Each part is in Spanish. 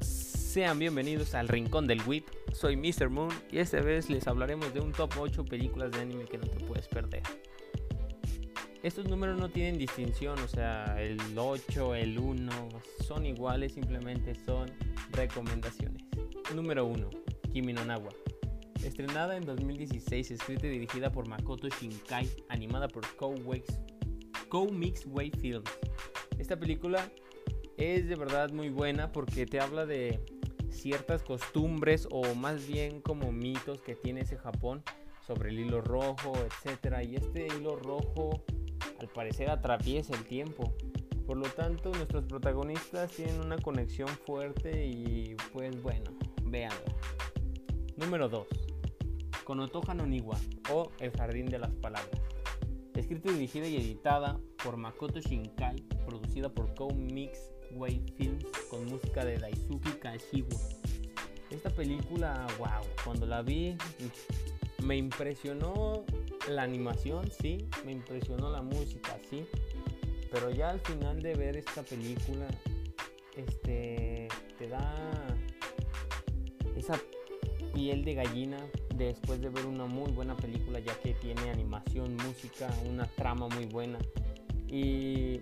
Sean bienvenidos al Rincón del Whip. Soy Mr. Moon y esta vez les hablaremos de un top 8 películas de anime que no te puedes perder. Estos números no tienen distinción, o sea, el 8, el 1, son iguales, simplemente son recomendaciones. Número 1, Kimi no Nawa. Estrenada en 2016, escrita y dirigida por Makoto Shinkai, animada por Co-Mix Way Films. Esta película es de verdad muy buena porque te habla de ciertas costumbres o más bien como mitos que tiene ese Japón sobre el hilo rojo, etc. Y este hilo rojo al parecer atraviesa el tiempo. Por lo tanto, nuestros protagonistas tienen una conexión fuerte y pues bueno, véanlo. Número 2. Konotoha no Niwa o El Jardín de las Palabras. Escrita, dirigida y editada por Makoto Shinkai, producida por Co-Mix Way Films con música de Daisuke Kashiwa. Esta película, wow, cuando la vi me impresionó la animación, sí, me impresionó la música, sí, pero ya al final de ver esta película, este, te da esa piel de gallina después de ver una muy buena película, ya que tiene animación, música, una trama muy buena y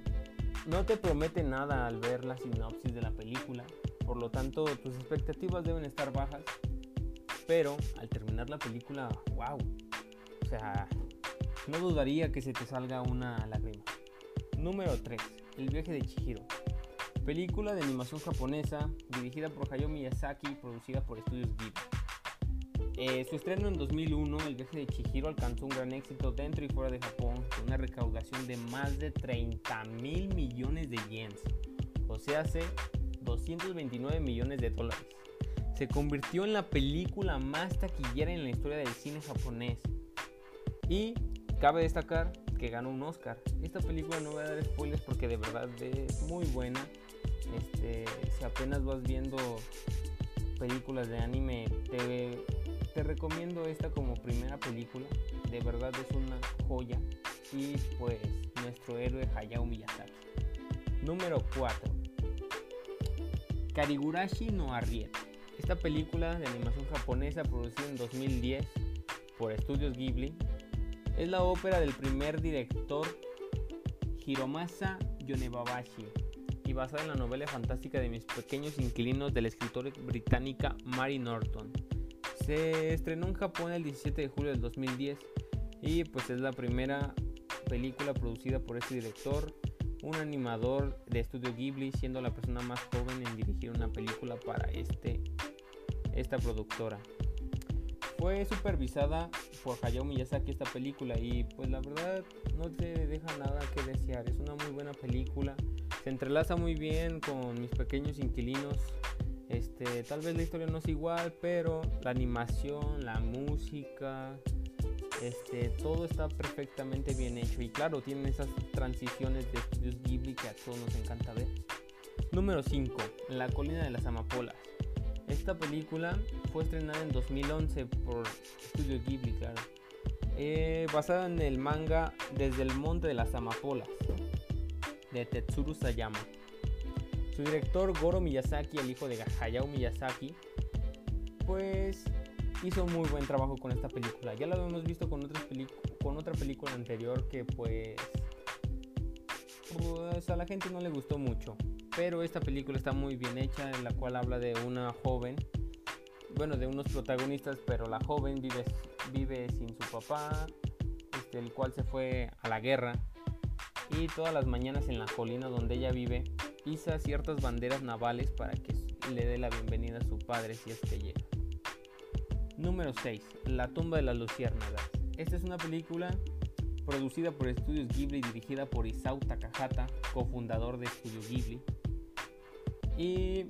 no te promete nada al ver la sinopsis de la película, por lo tanto tus expectativas deben estar bajas, pero al terminar la película, wow, o sea, no dudaría que se te salga una lágrima. Número 3. El viaje de Chihiro. Película de animación japonesa dirigida por Hayao Miyazaki y producida por Studios Ghibli. Eh, su estreno en 2001, El viaje de Chihiro alcanzó un gran éxito dentro y fuera de Japón, con una recaudación de más de 30 mil millones de yens, o sea, hace 229 millones de dólares. Se convirtió en la película más taquillera en la historia del cine japonés y Cabe destacar que ganó un Oscar. Esta película no voy a dar spoilers porque de verdad es muy buena. Este, si apenas vas viendo películas de anime, te, te recomiendo esta como primera película. De verdad es una joya. Y pues nuestro héroe Hayao Miyazaki. Número 4. Karigurashi no Arriet. Esta película de animación japonesa producida en 2010 por Estudios Ghibli es la ópera del primer director Hiromasa Yonebabashi y basada en la novela fantástica de mis pequeños inquilinos de la escritora británica Mary Norton. Se estrenó en Japón el 17 de julio del 2010 y pues es la primera película producida por este director, un animador de estudio Ghibli, siendo la persona más joven en dirigir una película para este, esta productora. Fue supervisada por Hayao Miyazaki esta película y pues la verdad no te deja nada que desear. Es una muy buena película. Se entrelaza muy bien con mis pequeños inquilinos. Este, tal vez la historia no es igual, pero la animación, la música, este, todo está perfectamente bien hecho. Y claro, tienen esas transiciones de estudios Ghibli que a todos nos encanta ver. Número 5. La colina de las amapolas. Esta película fue estrenada en 2011 por Studio Ghibli, claro. Eh, basada en el manga Desde el Monte de las Amapolas de Tetsuru Sayama. Su director Goro Miyazaki, el hijo de Hayao Miyazaki, pues hizo muy buen trabajo con esta película. Ya lo habíamos visto con, otra película anterior que pues, pues a la gente no le gustó mucho. Pero esta película está muy bien hecha, en la cual habla de una joven, bueno, de unos protagonistas, pero la joven vive, vive sin su papá, este, el cual se fue a la guerra. Y todas las mañanas en la colina donde ella vive, iza ciertas banderas navales para que le dé la bienvenida a su padre si es que llega. Número 6. La tumba de las luciérnagas. Esta es una película producida por Estudios Ghibli y dirigida por Isao Takahata, cofundador de Estudios Ghibli. Y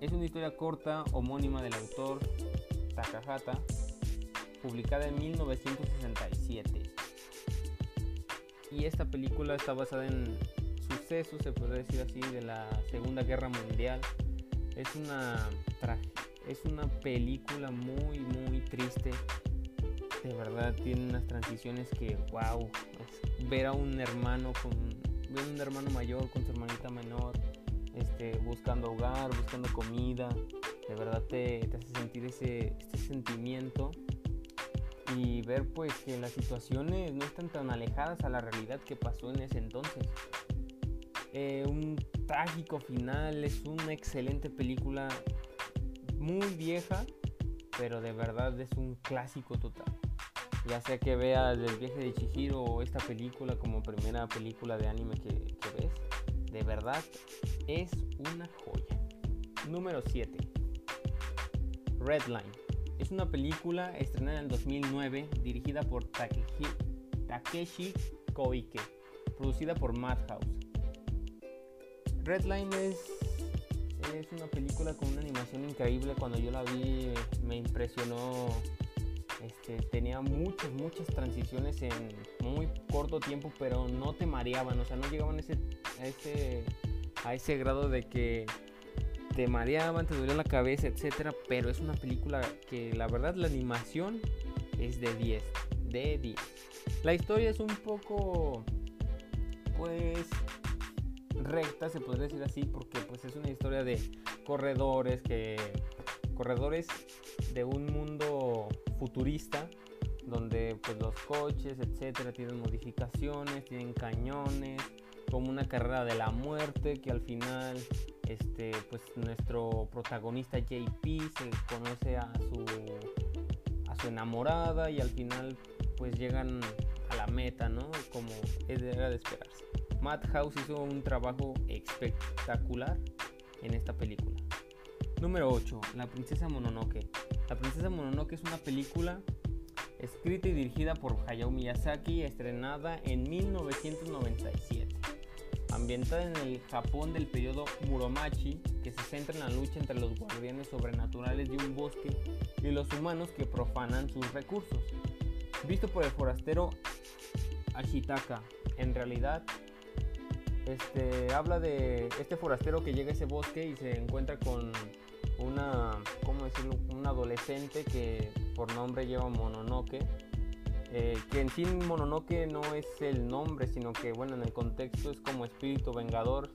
es una historia corta homónima del autor Takahata, publicada en 1967. Y esta película está basada en sucesos, se puede decir así, de la Segunda Guerra Mundial. Es una, es una película muy, muy triste. De verdad tiene unas transiciones que, wow, ver a un hermano con, ver a un hermano mayor con su hermanita menor, este, buscando hogar, buscando comida. De verdad te, te hace sentir ese, este sentimiento y ver pues que las situaciones no están tan alejadas a la realidad que pasó en ese entonces. Eh, un trágico final, es una excelente película, muy vieja, pero de verdad es un clásico total. Ya sea que veas el viaje de Chihiro o esta película como primera película de anime que, ves, de verdad es una joya. Número 7. Redline. Es una película estrenada en 2009 dirigida por Takeshi Koike, producida por Madhouse. Redline es, es una película con una animación increíble. Cuando yo la vi me impresionó. Este, tenía muchas, muchas transiciones en muy corto tiempo, pero no te mareaban, o sea, no llegaban ese, a, ese, a ese grado de que te mareaban, te dolía la cabeza, etcétera, pero es una película que la verdad la animación es de 10, de 10. La historia es un poco pues recta, se podría decir así, porque pues es una historia de corredores que corredores de un mundo futurista donde pues los coches, etcétera, tienen modificaciones, tienen cañones, como una carrera de la muerte que al final este pues nuestro protagonista JP se conoce a su a su enamorada y al final pues llegan a la meta no como era de esperarse Madhouse hizo un trabajo espectacular en esta película. Número 8 la princesa Mononoke. La princesa Mononoke es una película escrita y dirigida por Hayao Miyazaki estrenada en 1997 ambientada en el Japón del periodo Muromachi, que se centra en la lucha entre los guardianes sobrenaturales de un bosque y los humanos que profanan sus recursos. Visto por el forastero Ashitaka, en realidad este, habla de este forastero que llega a ese bosque y se encuentra con una, ¿cómo decirlo? Un adolescente que por nombre lleva Mononoke eh, que en sí Mononoke no es el nombre, sino que bueno, en el contexto es como espíritu vengador,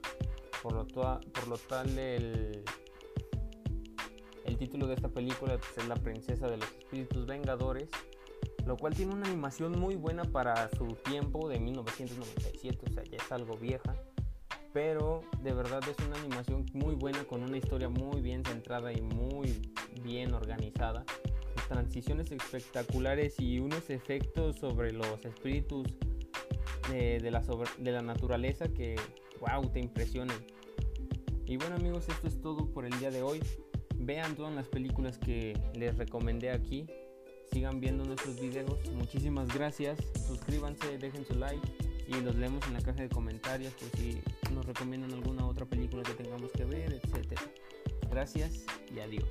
por lo, por lo tal el, el título de esta película es La princesa de los espíritus vengadores, lo cual tiene una animación muy buena para su tiempo de 1997, o sea, ya es algo vieja, pero de verdad es una animación muy buena con una historia muy bien centrada y muy bien organizada transiciones espectaculares y unos efectos sobre los espíritus de, la, de la naturaleza que, wow, te impresionan. Y bueno amigos, esto es todo por el día de hoy. Vean todas las películas que les recomendé aquí. Sigan viendo nuestros videos. Muchísimas gracias. Suscríbanse, dejen su like y los leemos en la caja de comentarios por si nos recomiendan alguna otra película que tengamos que ver, etc. Gracias y adiós.